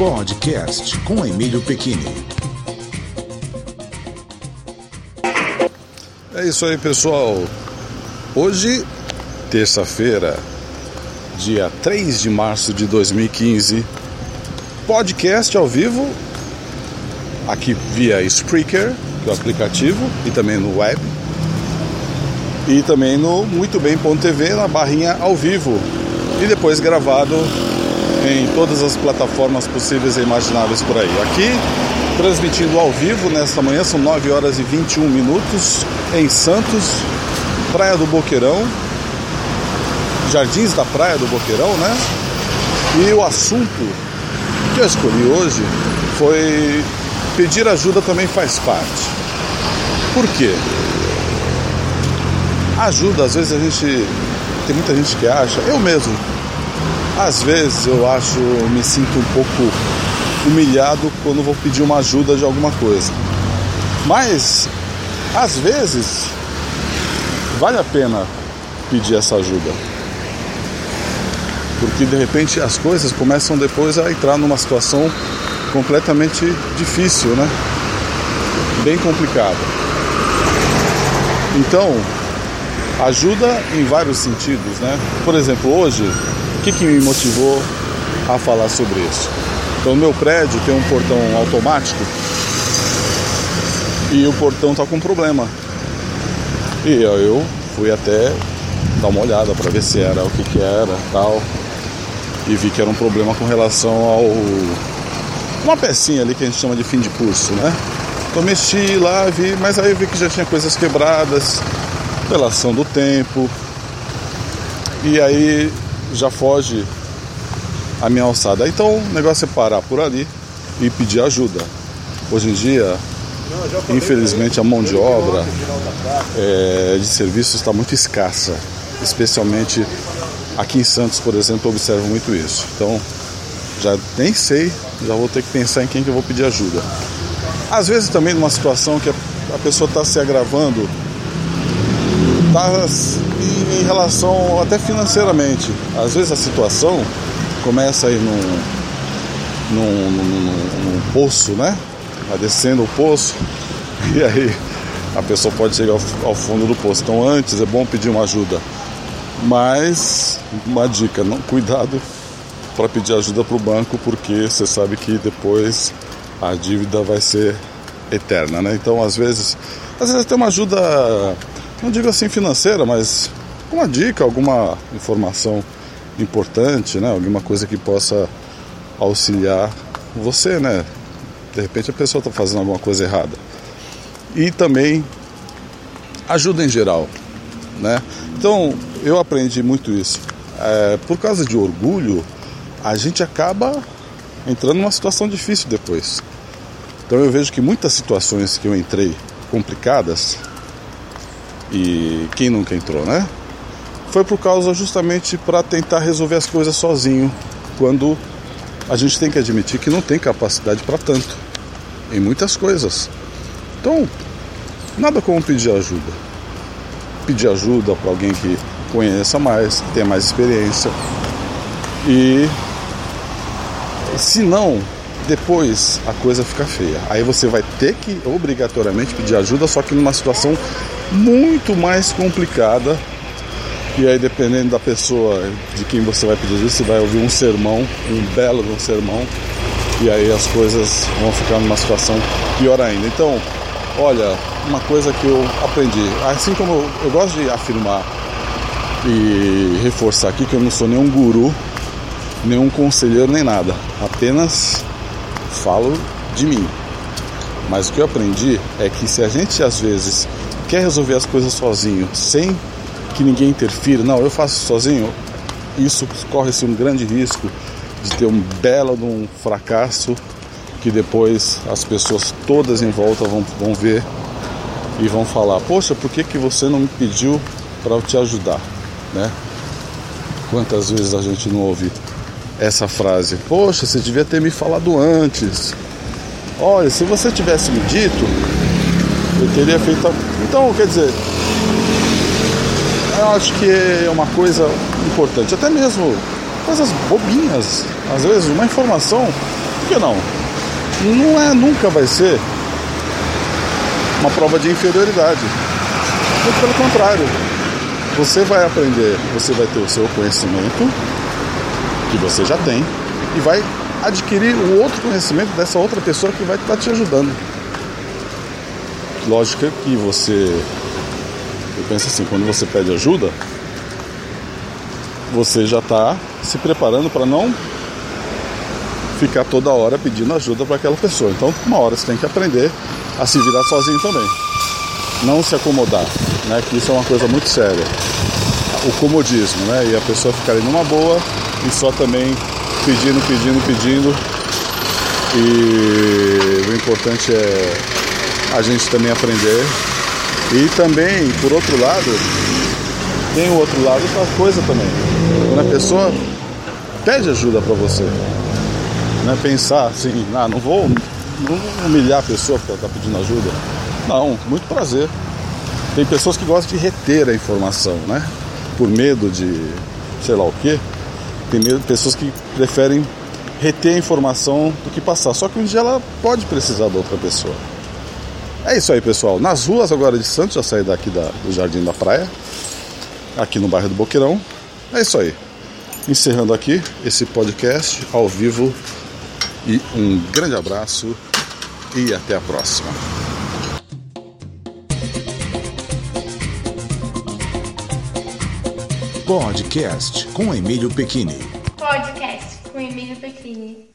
Podcast com Emílio Pequini. É isso aí, pessoal. Hoje, terça-feira, dia 3 de março de 2015, podcast ao vivo, aqui via Spreaker, que é o aplicativo, e também no web, e também no muitobem.tv, na barrinha ao vivo, e depois gravado em todas as plataformas possíveis e imagináveis por aí. Aqui, transmitindo ao vivo nesta manhã, são 9 horas e 21 minutos, em Santos, Praia do Boqueirão, Jardins da Praia do Boqueirão, né? E o assunto que eu escolhi hoje foi pedir ajuda também faz parte. Por quê? Ajuda, às vezes a gente. Tem muita gente que acha, eu mesmo, às vezes eu acho, me sinto um pouco humilhado quando vou pedir uma ajuda de alguma coisa. Mas, às vezes, vale a pena pedir essa ajuda. Porque de repente as coisas começam depois a entrar numa situação completamente difícil, né? Bem complicada. Então, ajuda em vários sentidos, né? Por exemplo, hoje, o que, que me motivou a falar sobre isso? Então, meu prédio tem um portão automático e o portão tá com problema. E eu fui até dar uma olhada para ver se era o que, que era, tal, e vi que era um problema com relação ao uma pecinha ali que a gente chama de fim de curso, né? Então mexi lá, vi, mas aí eu vi que já tinha coisas quebradas, relação do tempo. E aí já foge a minha alçada. Então o negócio é parar por ali e pedir ajuda. Hoje em dia, infelizmente, a mão de obra é, de serviços está muito escassa, especialmente aqui em Santos, por exemplo, eu observo muito isso. Então já nem sei, já vou ter que pensar em quem que eu vou pedir ajuda. Às vezes também numa situação que a pessoa está se agravando, está em, relação até financeiramente. Às vezes a situação começa aí num, num, num, num poço, né? Vai descendo o poço e aí a pessoa pode chegar ao, ao fundo do poço. Então antes é bom pedir uma ajuda. Mas uma dica, não cuidado para pedir ajuda para o banco, porque você sabe que depois a dívida vai ser eterna, né? Então, às vezes, às vezes tem uma ajuda, não digo assim financeira, mas uma dica, alguma informação importante, né? Alguma coisa que possa auxiliar você, né? De repente a pessoa está fazendo alguma coisa errada. E também ajuda em geral, né? Então, eu aprendi muito isso. É, por causa de orgulho, a gente acaba entrando numa situação difícil depois. Então eu vejo que muitas situações que eu entrei complicadas, e quem nunca entrou, né? Foi por causa justamente para tentar resolver as coisas sozinho, quando a gente tem que admitir que não tem capacidade para tanto em muitas coisas. Então, nada como pedir ajuda. Pedir ajuda para alguém que conheça mais, que tenha mais experiência. E se não, depois a coisa fica feia. Aí você vai ter que obrigatoriamente pedir ajuda, só que numa situação muito mais complicada. E aí, dependendo da pessoa de quem você vai pedir ajuda, você vai ouvir um sermão, um belo um sermão, e aí as coisas vão ficar numa situação pior ainda. Então, olha, uma coisa que eu aprendi, assim como eu, eu gosto de afirmar e reforçar aqui que eu não sou nenhum guru, nenhum conselheiro nem nada, apenas falo de mim. Mas o que eu aprendi é que se a gente às vezes quer resolver as coisas sozinho, sem que ninguém interfira, não, eu faço sozinho, isso corre-se um grande risco de ter um belo de um fracasso que depois as pessoas todas em volta vão, vão ver e vão falar, poxa, por que, que você não me pediu para eu te ajudar? Né? Quantas vezes a gente não ouve essa frase? Poxa, você devia ter me falado antes. Olha, se você tivesse me dito, eu teria feito. A... Então, quer dizer, eu acho que é uma coisa importante, até mesmo coisas bobinhas. Às vezes, uma informação que não? Não é, nunca vai ser uma prova de inferioridade. Muito pelo contrário. Você vai aprender, você vai ter o seu conhecimento, que você já tem, e vai adquirir o outro conhecimento dessa outra pessoa que vai estar te ajudando. Lógica que você. Eu penso assim, quando você pede ajuda, você já está se preparando para não ficar toda hora pedindo ajuda para aquela pessoa. Então, uma hora você tem que aprender a se virar sozinho também. Não se acomodar, né? Que isso é uma coisa muito séria. O comodismo, né? E a pessoa ficar ali numa boa e só também pedindo, pedindo, pedindo. E o importante é a gente também aprender. E também, por outro lado, tem o outro lado da coisa também. Quando a pessoa pede ajuda para você, né? pensar assim, ah, não vou não humilhar a pessoa ela está pedindo ajuda. Não, muito prazer. Tem pessoas que gostam de reter a informação, né? Por medo de sei lá o quê. Tem pessoas que preferem reter a informação do que passar. Só que um dia ela pode precisar da outra pessoa. É isso aí, pessoal. Nas ruas agora de Santos, já saí daqui da, do Jardim da Praia, aqui no bairro do Boqueirão. É isso aí. Encerrando aqui esse podcast ao vivo e um grande abraço e até a próxima. Podcast com Emílio Pequini. Podcast com Emílio Pequini.